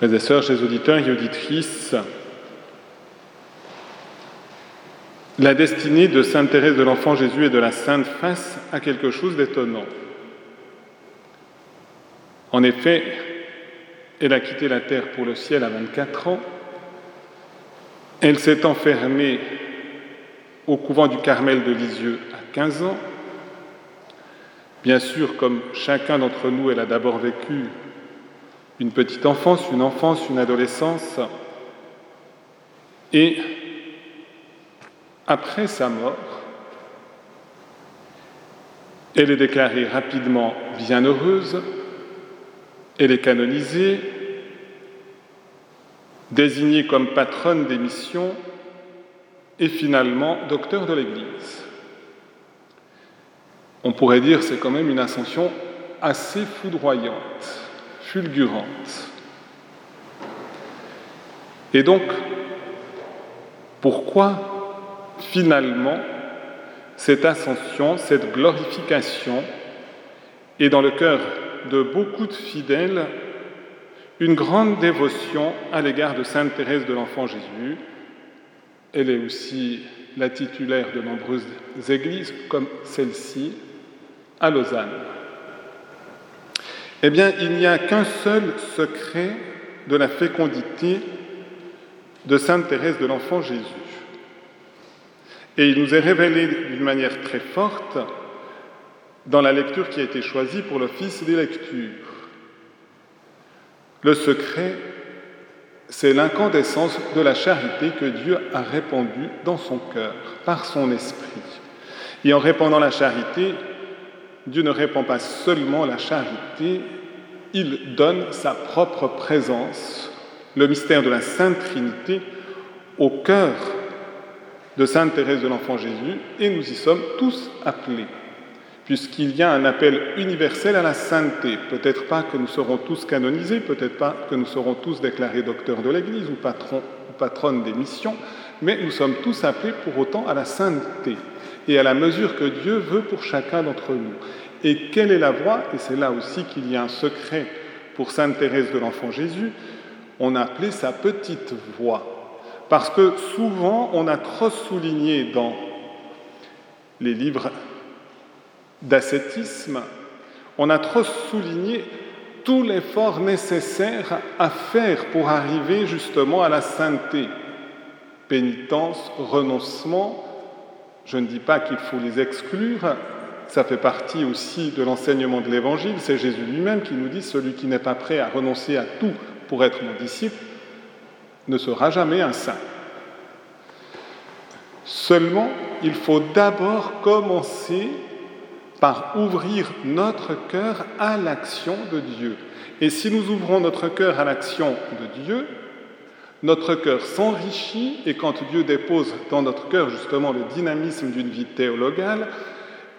Frères et sœurs, chers auditeurs et auditrices, la destinée de Sainte Thérèse de l'Enfant Jésus et de la Sainte face à quelque chose d'étonnant. En effet, elle a quitté la terre pour le ciel à 24 ans. Elle s'est enfermée au couvent du Carmel de Lisieux à 15 ans. Bien sûr, comme chacun d'entre nous, elle a d'abord vécu une petite enfance, une enfance, une adolescence. Et après sa mort, elle est déclarée rapidement bienheureuse, elle est canonisée, désignée comme patronne des missions et finalement docteur de l'Église. On pourrait dire c'est quand même une ascension assez foudroyante fulgurante. Et donc, pourquoi finalement cette ascension, cette glorification est dans le cœur de beaucoup de fidèles une grande dévotion à l'égard de Sainte Thérèse de l'Enfant Jésus. Elle est aussi la titulaire de nombreuses églises comme celle-ci à Lausanne. Eh bien, il n'y a qu'un seul secret de la fécondité de Sainte Thérèse de l'Enfant Jésus. Et il nous est révélé d'une manière très forte dans la lecture qui a été choisie pour l'office des lectures. Le secret, c'est l'incandescence de la charité que Dieu a répandue dans son cœur par son esprit. Et en répandant la charité, Dieu ne répand pas seulement la charité, il donne sa propre présence, le mystère de la Sainte Trinité, au cœur de Sainte Thérèse de l'Enfant Jésus, et nous y sommes tous appelés, puisqu'il y a un appel universel à la sainteté. Peut-être pas que nous serons tous canonisés, peut-être pas que nous serons tous déclarés docteurs de l'Église ou ou patronnes des missions, mais nous sommes tous appelés pour autant à la sainteté et à la mesure que Dieu veut pour chacun d'entre nous. Et quelle est la voie? Et c'est là aussi qu'il y a un secret pour Sainte Thérèse de l'Enfant Jésus. On a appelé sa petite voix. Parce que souvent, on a trop souligné dans les livres d'ascétisme, on a trop souligné tout l'effort nécessaire à faire pour arriver justement à la sainteté. Pénitence, renoncement, je ne dis pas qu'il faut les exclure, ça fait partie aussi de l'enseignement de l'Évangile. C'est Jésus lui-même qui nous dit, celui qui n'est pas prêt à renoncer à tout pour être mon disciple ne sera jamais un saint. Seulement, il faut d'abord commencer par ouvrir notre cœur à l'action de Dieu. Et si nous ouvrons notre cœur à l'action de Dieu, notre cœur s'enrichit et quand Dieu dépose dans notre cœur justement le dynamisme d'une vie théologale,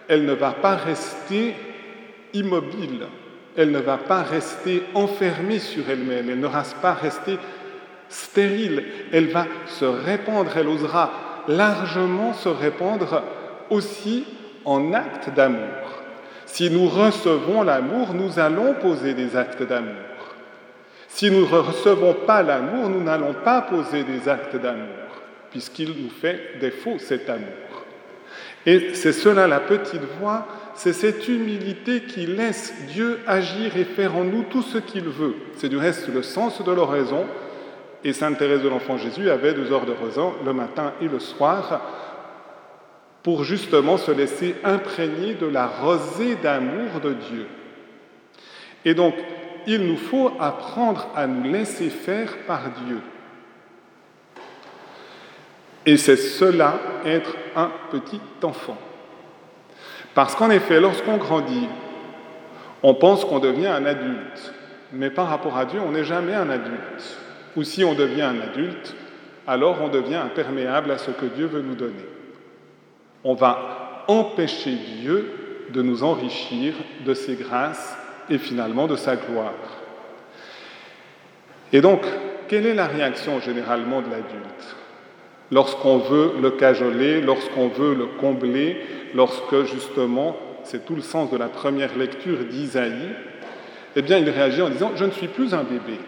elle ne va pas rester immobile, elle ne va pas rester enfermée sur elle-même, elle ne va pas rester stérile, elle va se répandre, elle osera largement se répandre aussi en actes d'amour. Si nous recevons l'amour, nous allons poser des actes d'amour. Si nous ne recevons pas l'amour, nous n'allons pas poser des actes d'amour, puisqu'il nous fait défaut cet amour. Et c'est cela la petite voix, c'est cette humilité qui laisse Dieu agir et faire en nous tout ce qu'il veut. C'est du reste le sens de l'oraison. Et Sainte Thérèse de l'Enfant Jésus avait deux heures de raison le matin et le soir pour justement se laisser imprégner de la rosée d'amour de Dieu. Et donc, il nous faut apprendre à nous laisser faire par Dieu. Et c'est cela, être un petit enfant. Parce qu'en effet, lorsqu'on grandit, on pense qu'on devient un adulte. Mais par rapport à Dieu, on n'est jamais un adulte. Ou si on devient un adulte, alors on devient imperméable à ce que Dieu veut nous donner. On va empêcher Dieu de nous enrichir de ses grâces et finalement de sa gloire. Et donc, quelle est la réaction généralement de l'adulte? Lorsqu'on veut le cajoler, lorsqu'on veut le combler, lorsque justement, c'est tout le sens de la première lecture d'Isaïe, eh bien il réagit en disant, je ne suis plus un bébé.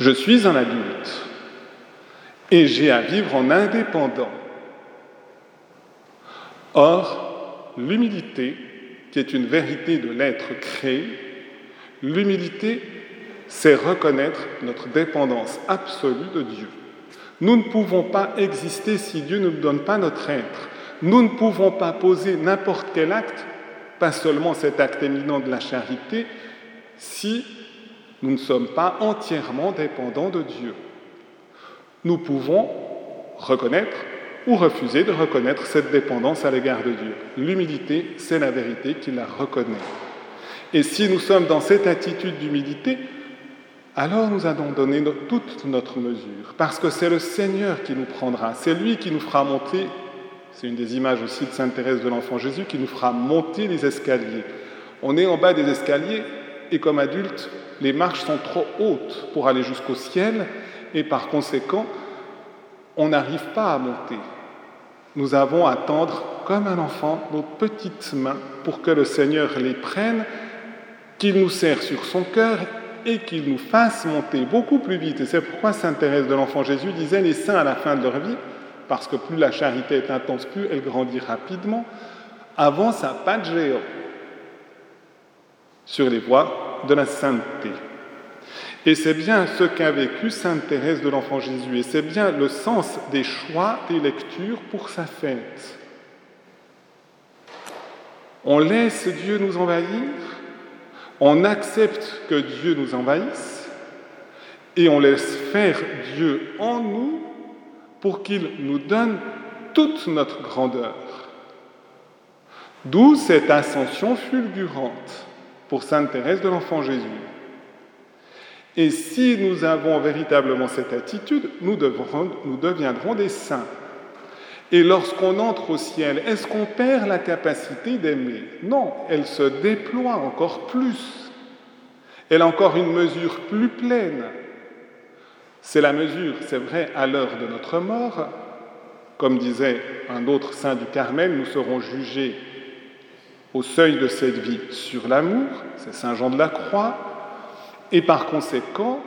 Je suis un adulte et j'ai à vivre en indépendant. Or, l'humilité, qui est une vérité de l'être créé, l'humilité, c'est reconnaître notre dépendance absolue de Dieu. Nous ne pouvons pas exister si Dieu ne nous donne pas notre être. Nous ne pouvons pas poser n'importe quel acte, pas seulement cet acte éminent de la charité, si nous ne sommes pas entièrement dépendants de Dieu. Nous pouvons reconnaître ou refuser de reconnaître cette dépendance à l'égard de Dieu. L'humilité, c'est la vérité qui la reconnaît. Et si nous sommes dans cette attitude d'humilité, alors nous allons donner toute notre mesure, parce que c'est le Seigneur qui nous prendra, c'est lui qui nous fera monter, c'est une des images aussi de Sainte Thérèse de l'Enfant Jésus, qui nous fera monter les escaliers. On est en bas des escaliers, et comme adultes, les marches sont trop hautes pour aller jusqu'au ciel, et par conséquent, on n'arrive pas à monter. Nous avons à tendre comme un enfant nos petites mains pour que le Seigneur les prenne, qu'il nous serre sur son cœur et qu'il nous fasse monter beaucoup plus vite. Et c'est pourquoi Sainte Thérèse de l'Enfant Jésus disait les saints à la fin de leur vie, parce que plus la charité est intense, plus elle grandit rapidement, avancent à pas de géant sur les voies de la sainteté. Et c'est bien ce qu'a vécu Sainte Thérèse de l'Enfant Jésus, et c'est bien le sens des choix des lectures pour sa fête. On laisse Dieu nous envahir, on accepte que Dieu nous envahisse, et on laisse faire Dieu en nous pour qu'il nous donne toute notre grandeur. D'où cette ascension fulgurante pour Sainte Thérèse de l'Enfant Jésus. Et si nous avons véritablement cette attitude, nous, deviendrons des saints. Et lorsqu'on entre au ciel, est-ce qu'on perd la capacité d'aimer? Non, elle se déploie encore plus. Elle a encore une mesure plus pleine. C'est la mesure, c'est vrai, à l'heure de notre mort. Comme disait un autre saint du Carmel, nous serons jugés au seuil de cette vie sur l'amour, c'est Saint Jean de la Croix, et par conséquent,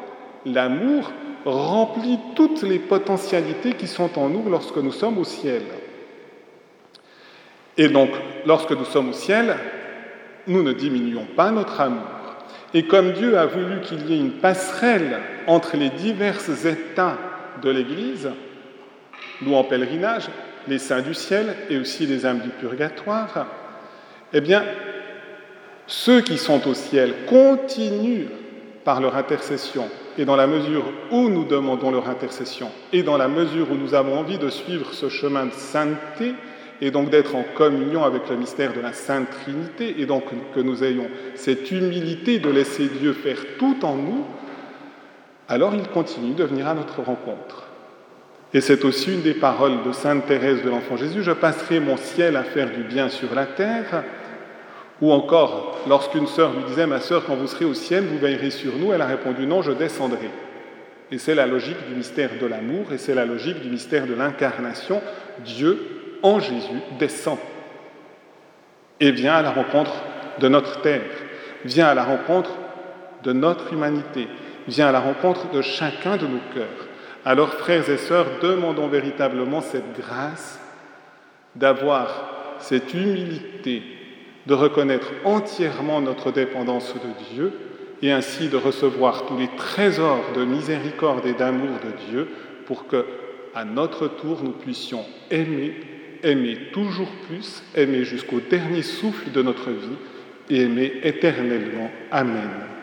l'amour remplit toutes les potentialités qui sont en nous lorsque nous sommes au ciel. Et donc, lorsque nous sommes au ciel, nous ne diminuons pas notre amour. Et comme Dieu a voulu qu'il y ait une passerelle entre les divers états de l'Église, nous en pèlerinage, les saints du ciel et aussi les âmes du purgatoire, eh bien, ceux qui sont au ciel continuent par leur intercession, et dans la mesure où nous demandons leur intercession, et dans la mesure où nous avons envie de suivre ce chemin de sainteté, et donc d'être en communion avec le mystère de la Sainte Trinité, et donc que nous ayons cette humilité de laisser Dieu faire tout en nous, alors il continue de venir à notre rencontre. Et c'est aussi une des paroles de Sainte Thérèse de l'Enfant Jésus, je passerai mon ciel à faire du bien sur la terre, ou encore, lorsqu'une sœur lui disait, ma sœur, quand vous serez au ciel, vous veillerez sur nous, elle a répondu, non, je descendrai. Et c'est la logique du mystère de l'amour, et c'est la logique du mystère de l'incarnation. Dieu, en Jésus, descend et vient à la rencontre de notre terre, vient à la rencontre de notre humanité, vient à la rencontre de chacun de nos cœurs. Alors, frères et sœurs, demandons véritablement cette grâce d'avoir cette humilité de reconnaître entièrement notre dépendance de Dieu et ainsi de recevoir tous les trésors de miséricorde et d'amour de Dieu pour que, à notre tour, nous puissions aimer, aimer toujours plus, aimer jusqu'au dernier souffle de notre vie et aimer éternellement. Amen.